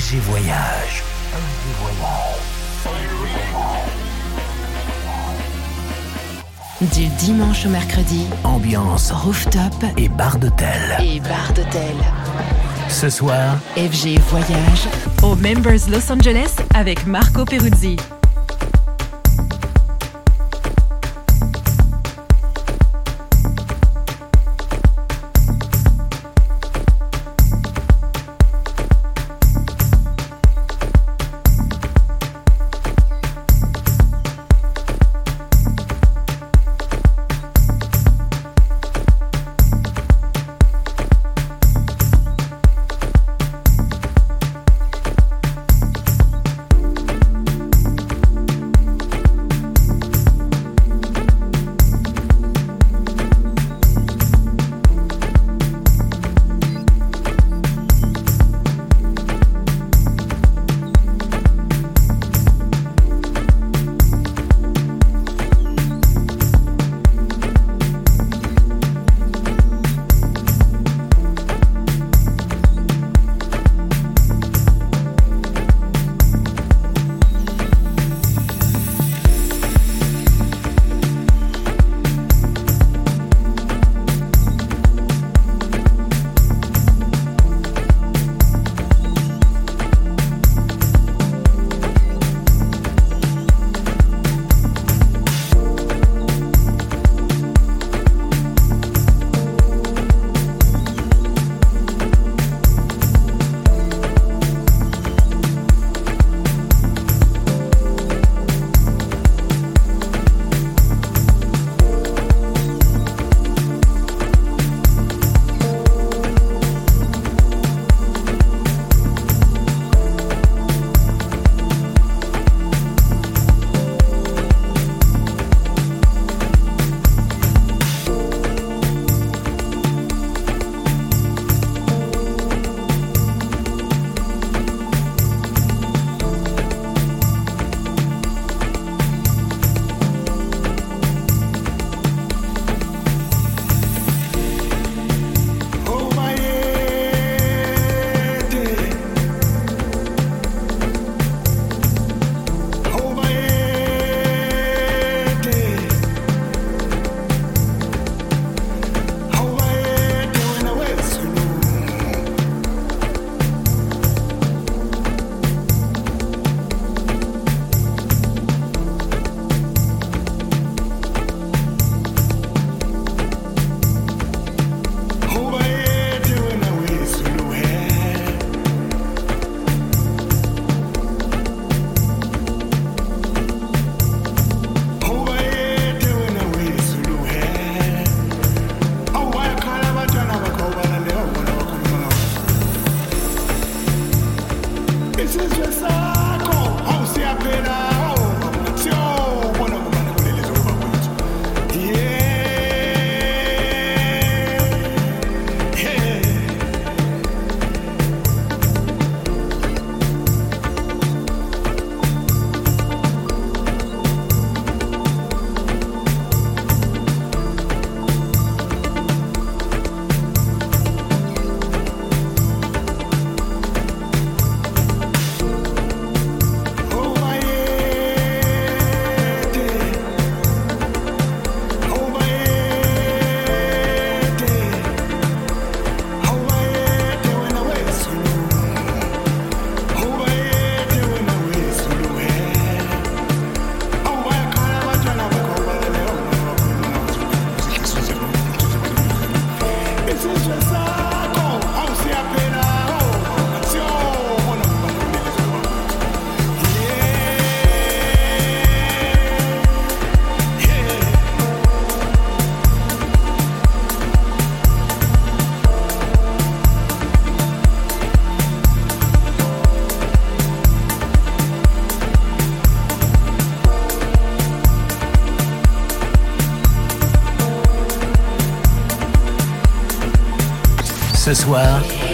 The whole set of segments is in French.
FG Voyage. Du dimanche au mercredi, Ambiance rooftop et bar d'hôtel. et bar d'hôtel. Ce soir, FG Voyage au Members Los Angeles avec Marco Peruzzi.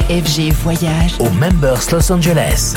FG Voyage au Members Los Angeles.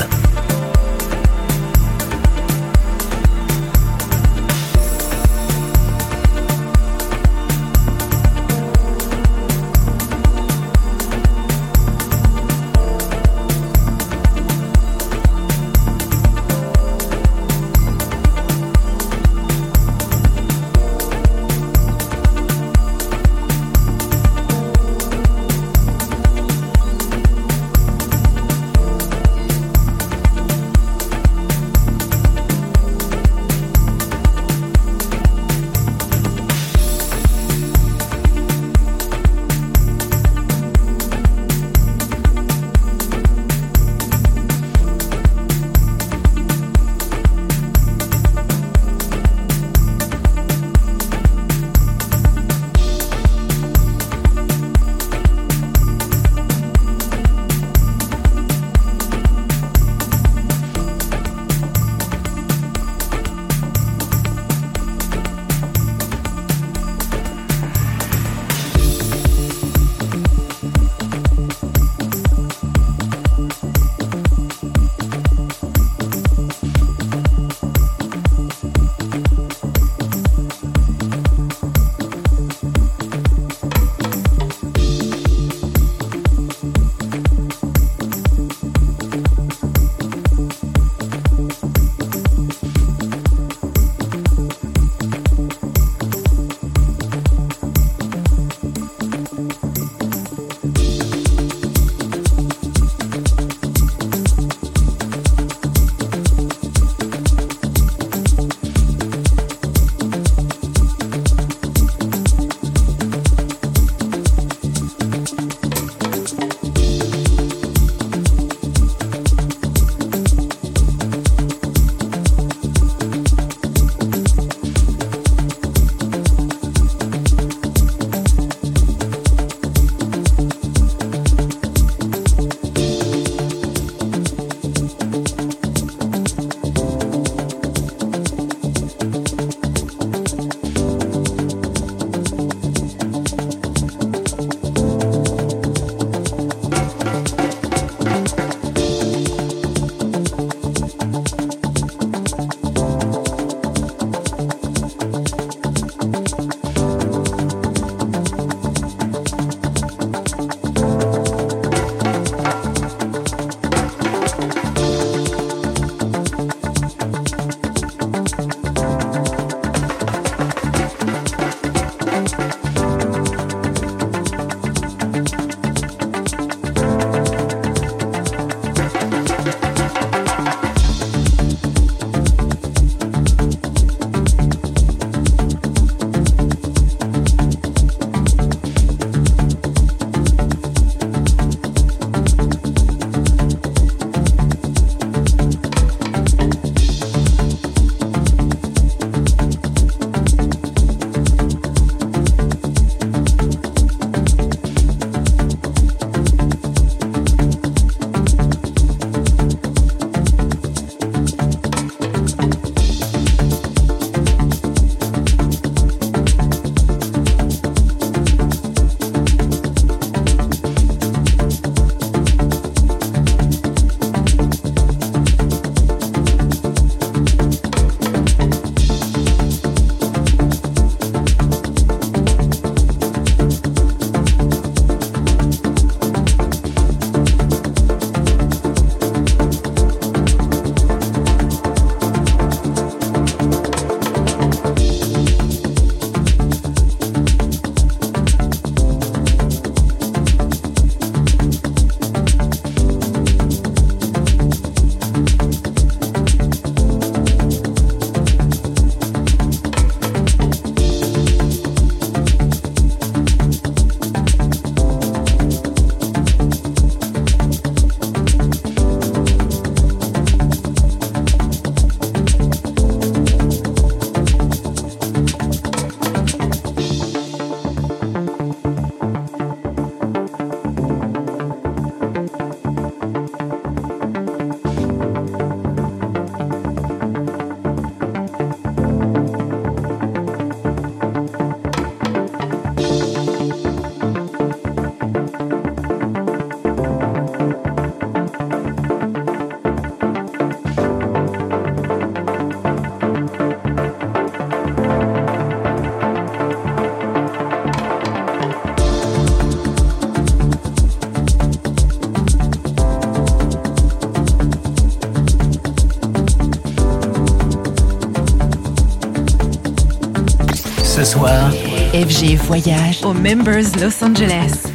FG Voyage au Members Los Angeles.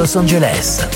Los Angeles.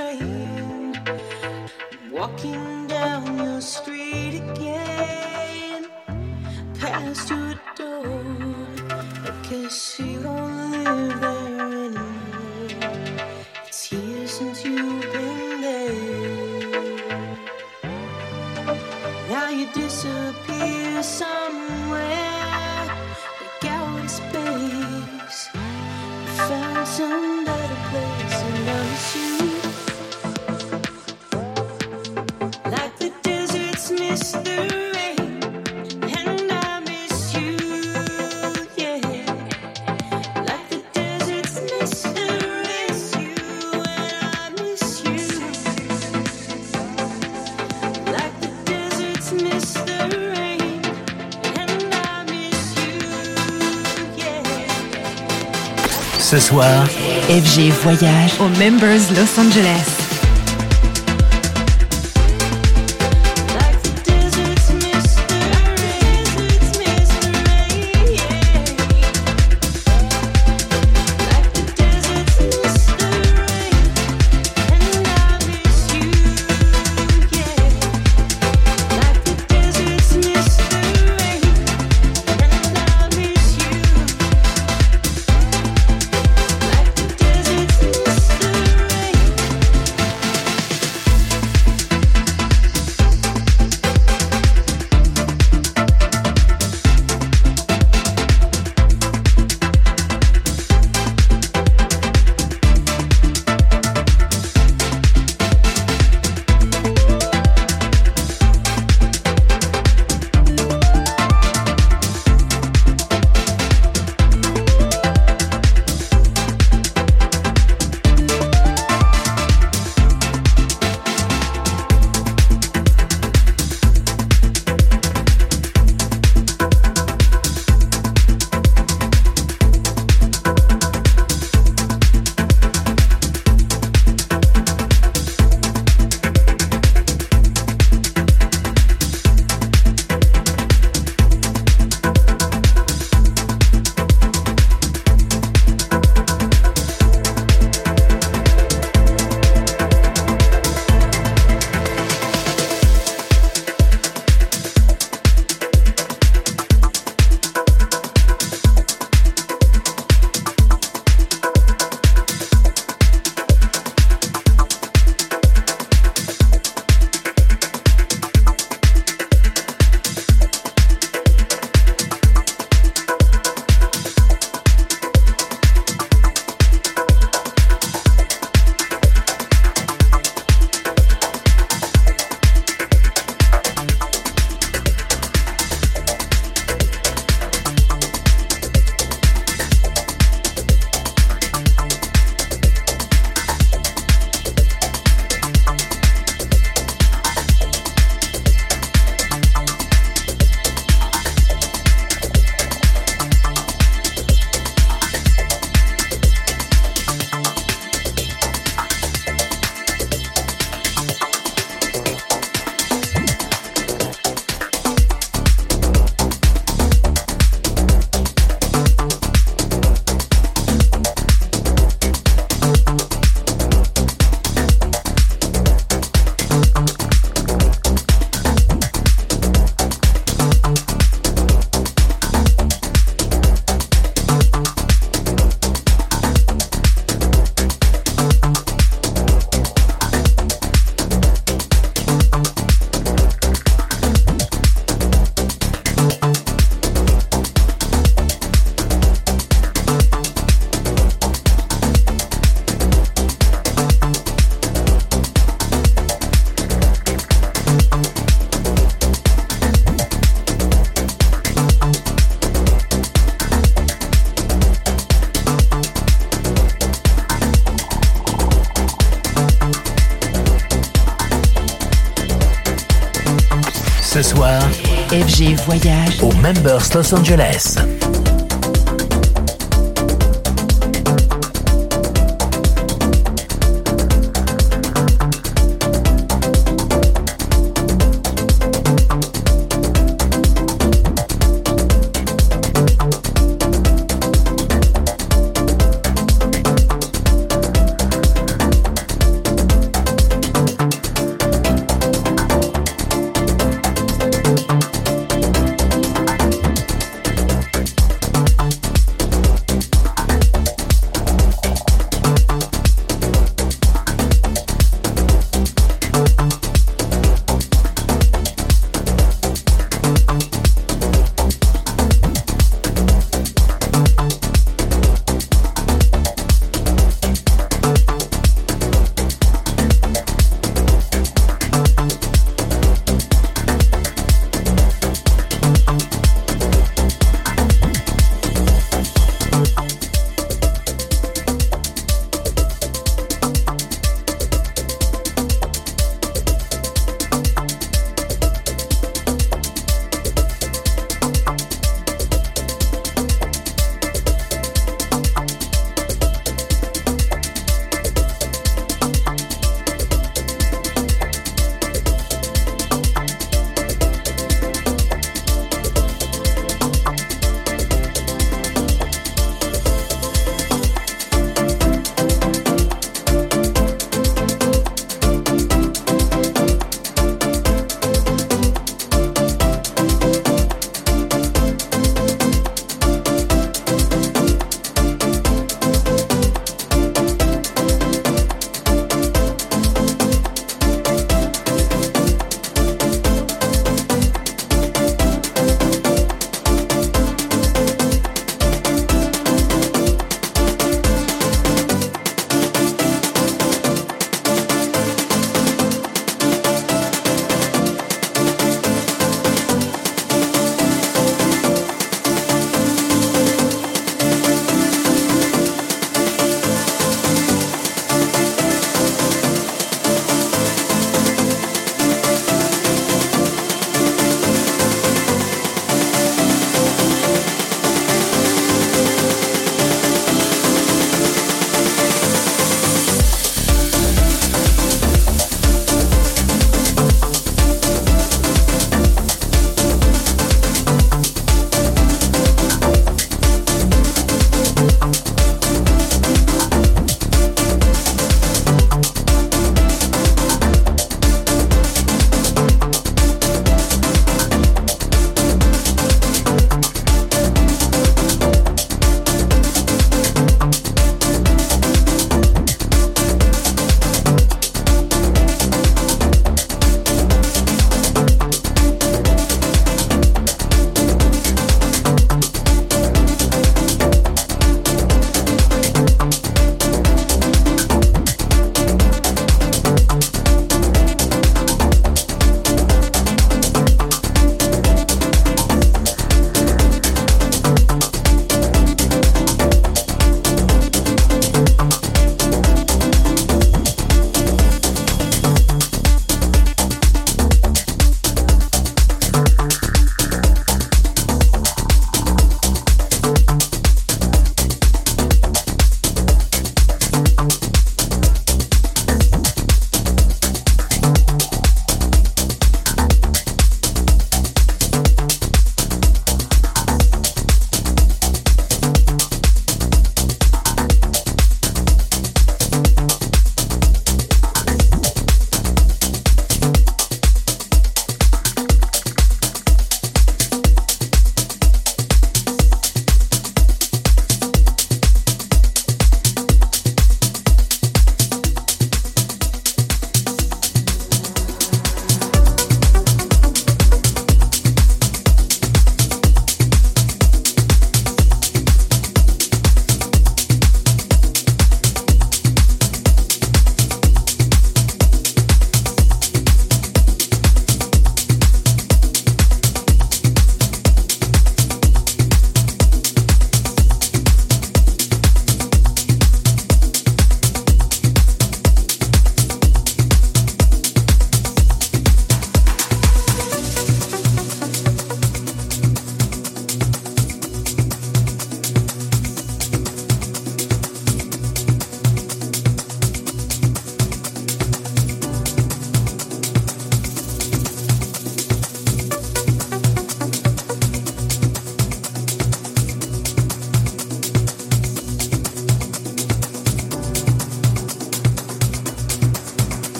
train walking down your street. FG Voyage au Members Los Angeles. Los Angeles.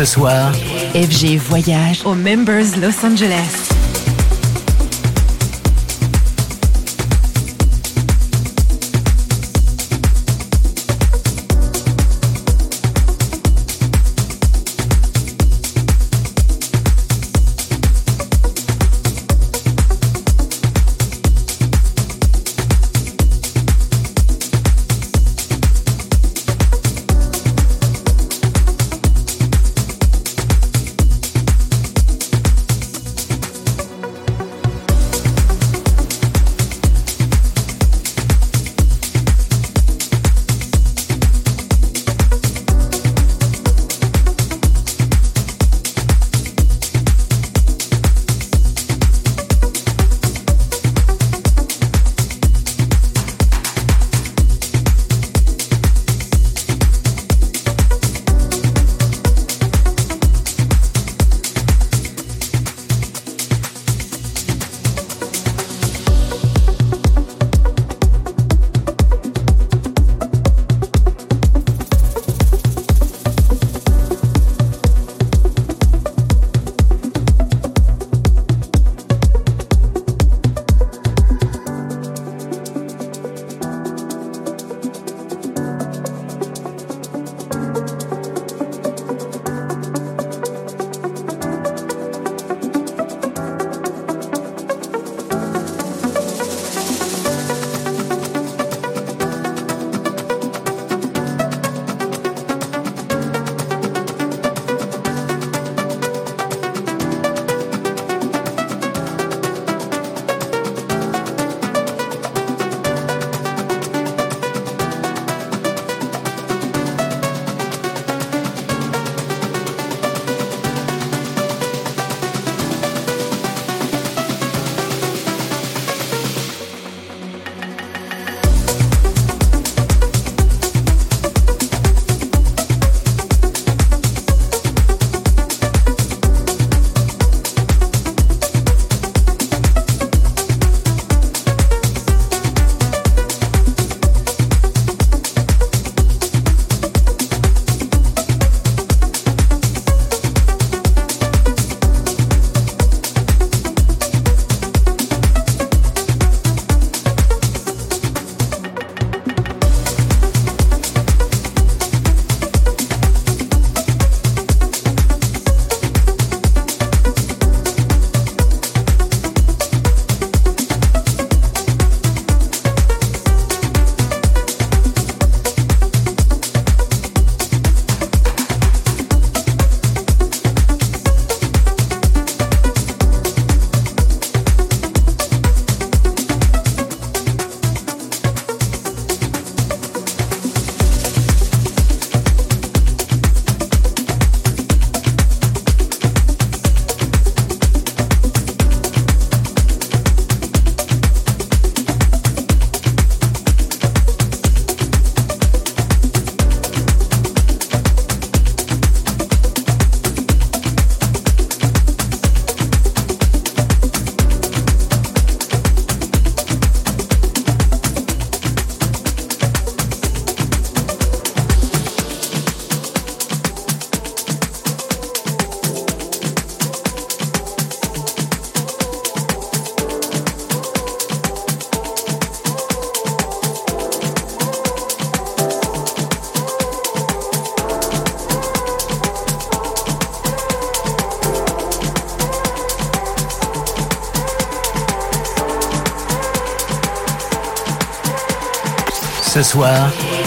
Ce soir, FG Voyage au Members Los Angeles.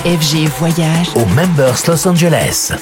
FG Voyage au Members Los Angeles.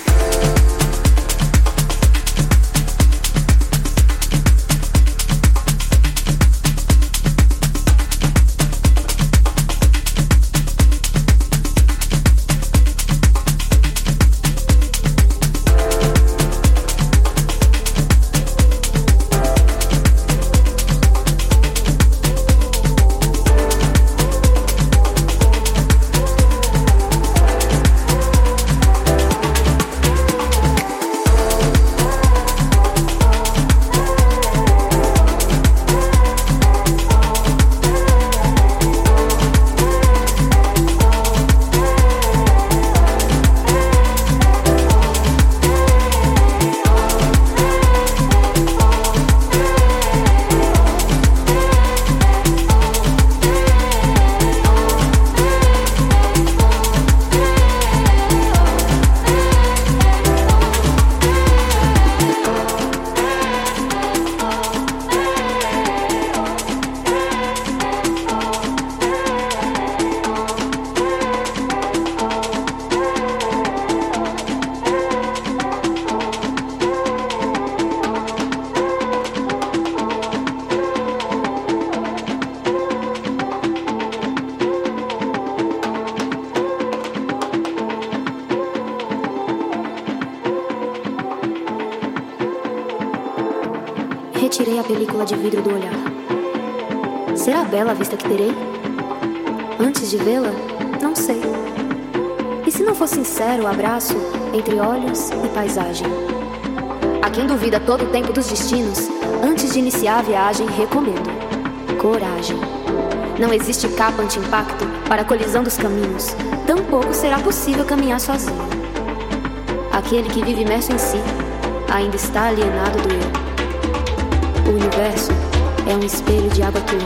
De vidro do olhar. Será bela a vista que terei? Antes de vê-la, não sei. E se não for sincero o abraço entre olhos e paisagem? A quem duvida todo o tempo dos destinos, antes de iniciar a viagem, recomendo coragem. Não existe capa anti-impacto para a colisão dos caminhos, tampouco será possível caminhar sozinho. Aquele que vive imerso em si ainda está alienado do eu. O universo é um espelho de água turva.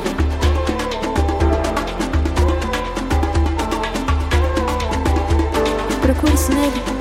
Procure-se nele.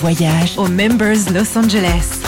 Voyage au Members Los Angeles.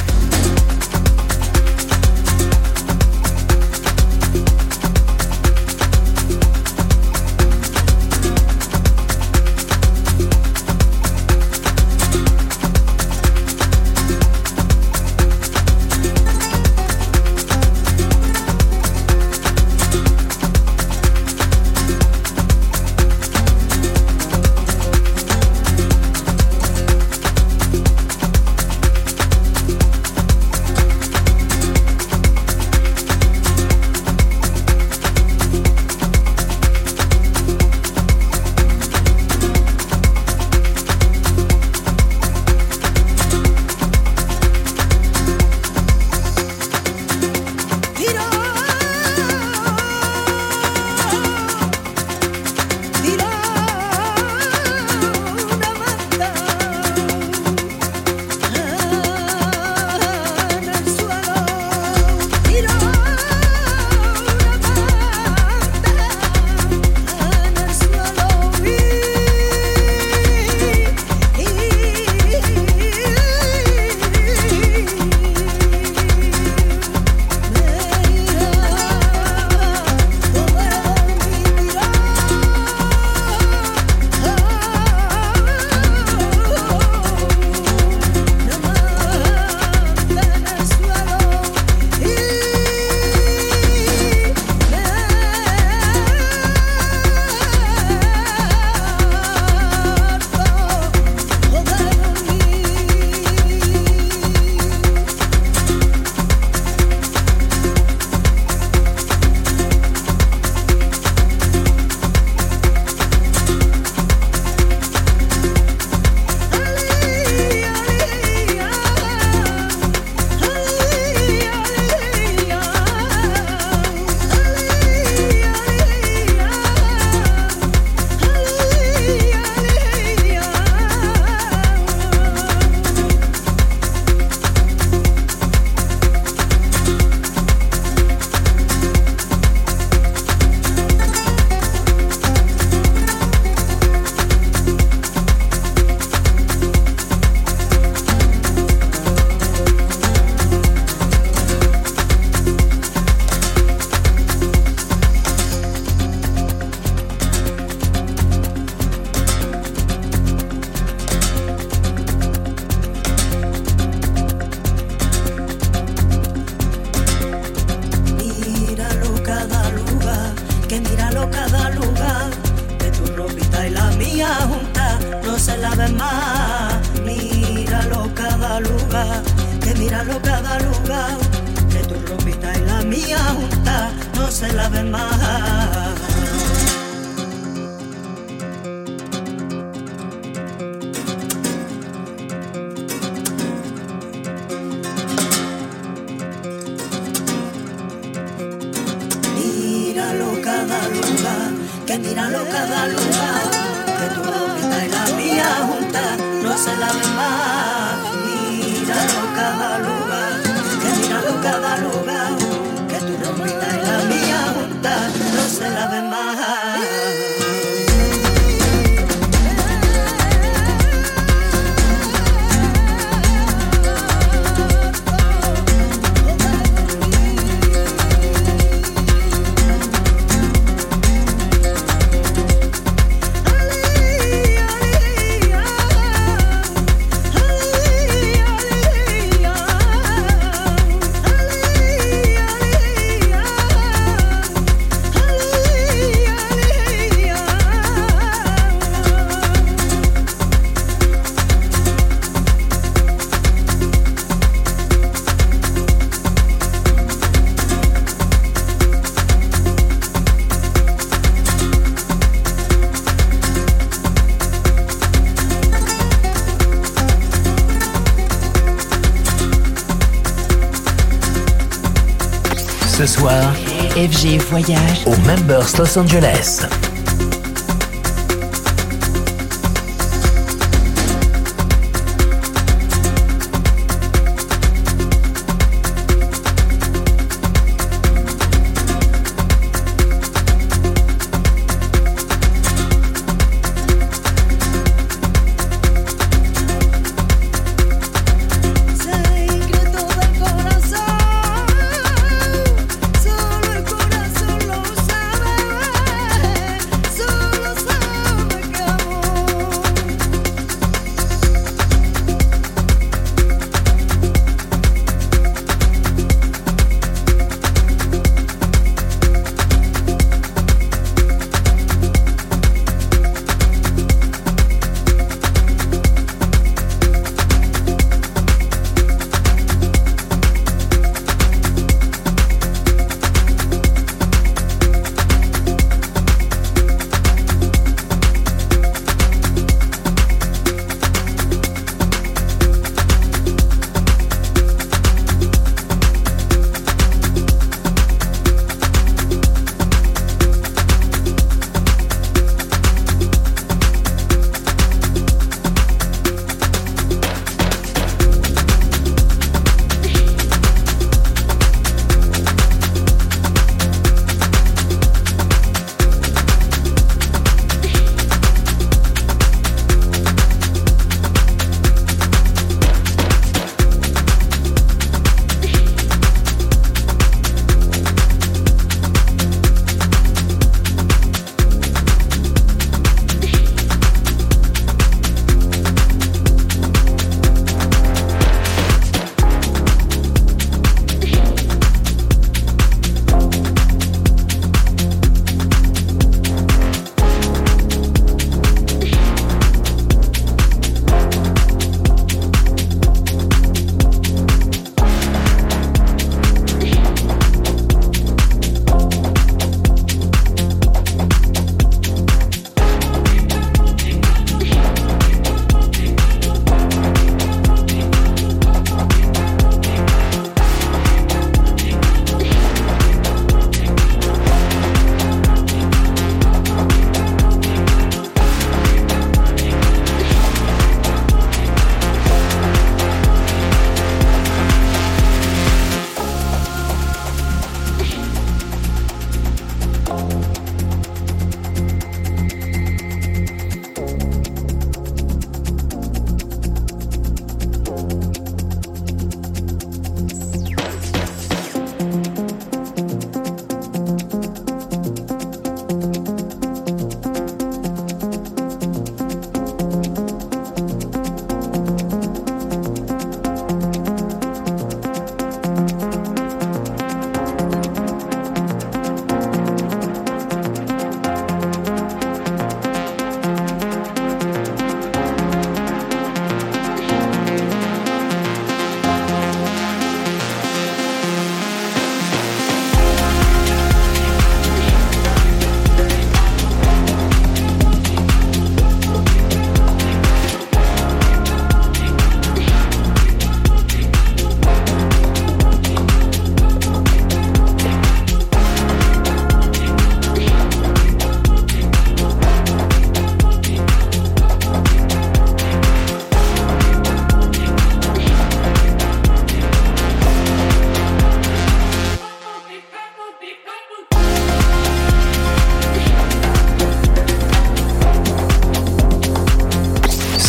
Au Members Los Angeles.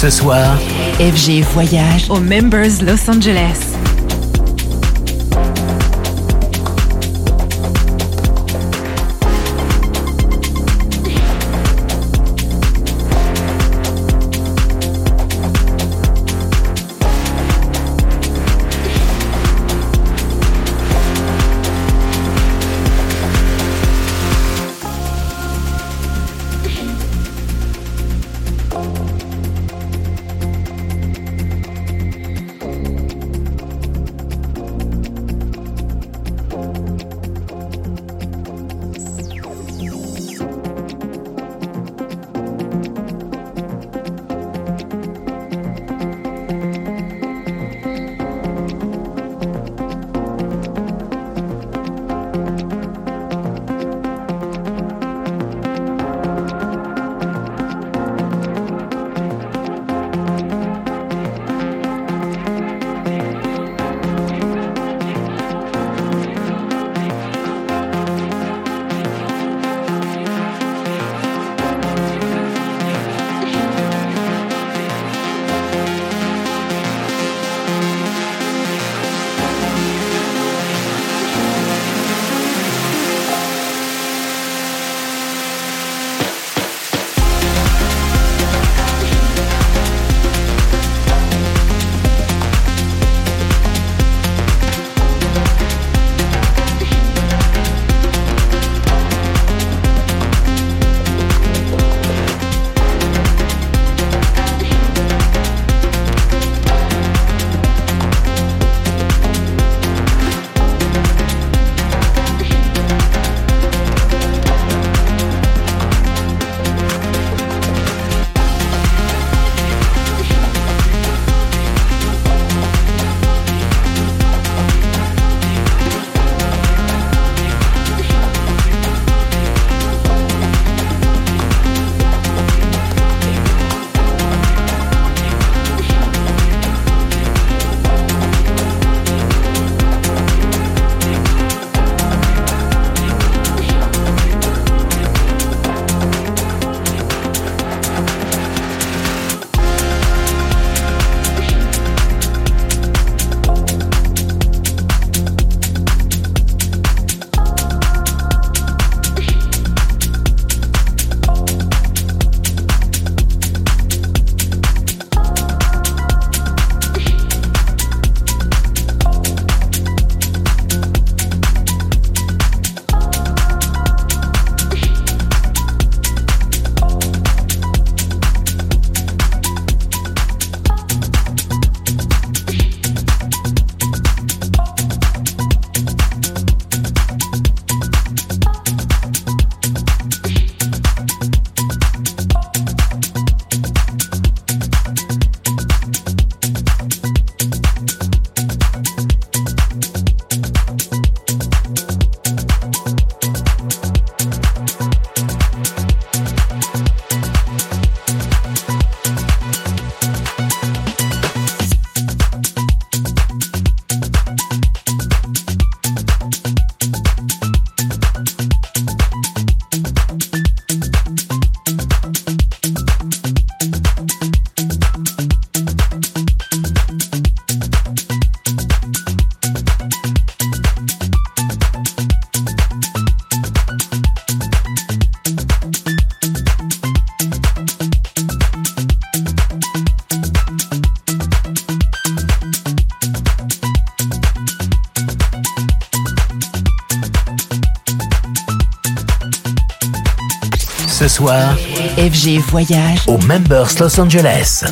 Ce soir, FG Voyage aux Members Los Angeles. Ce soir, FG Voyage aux Members Los Angeles.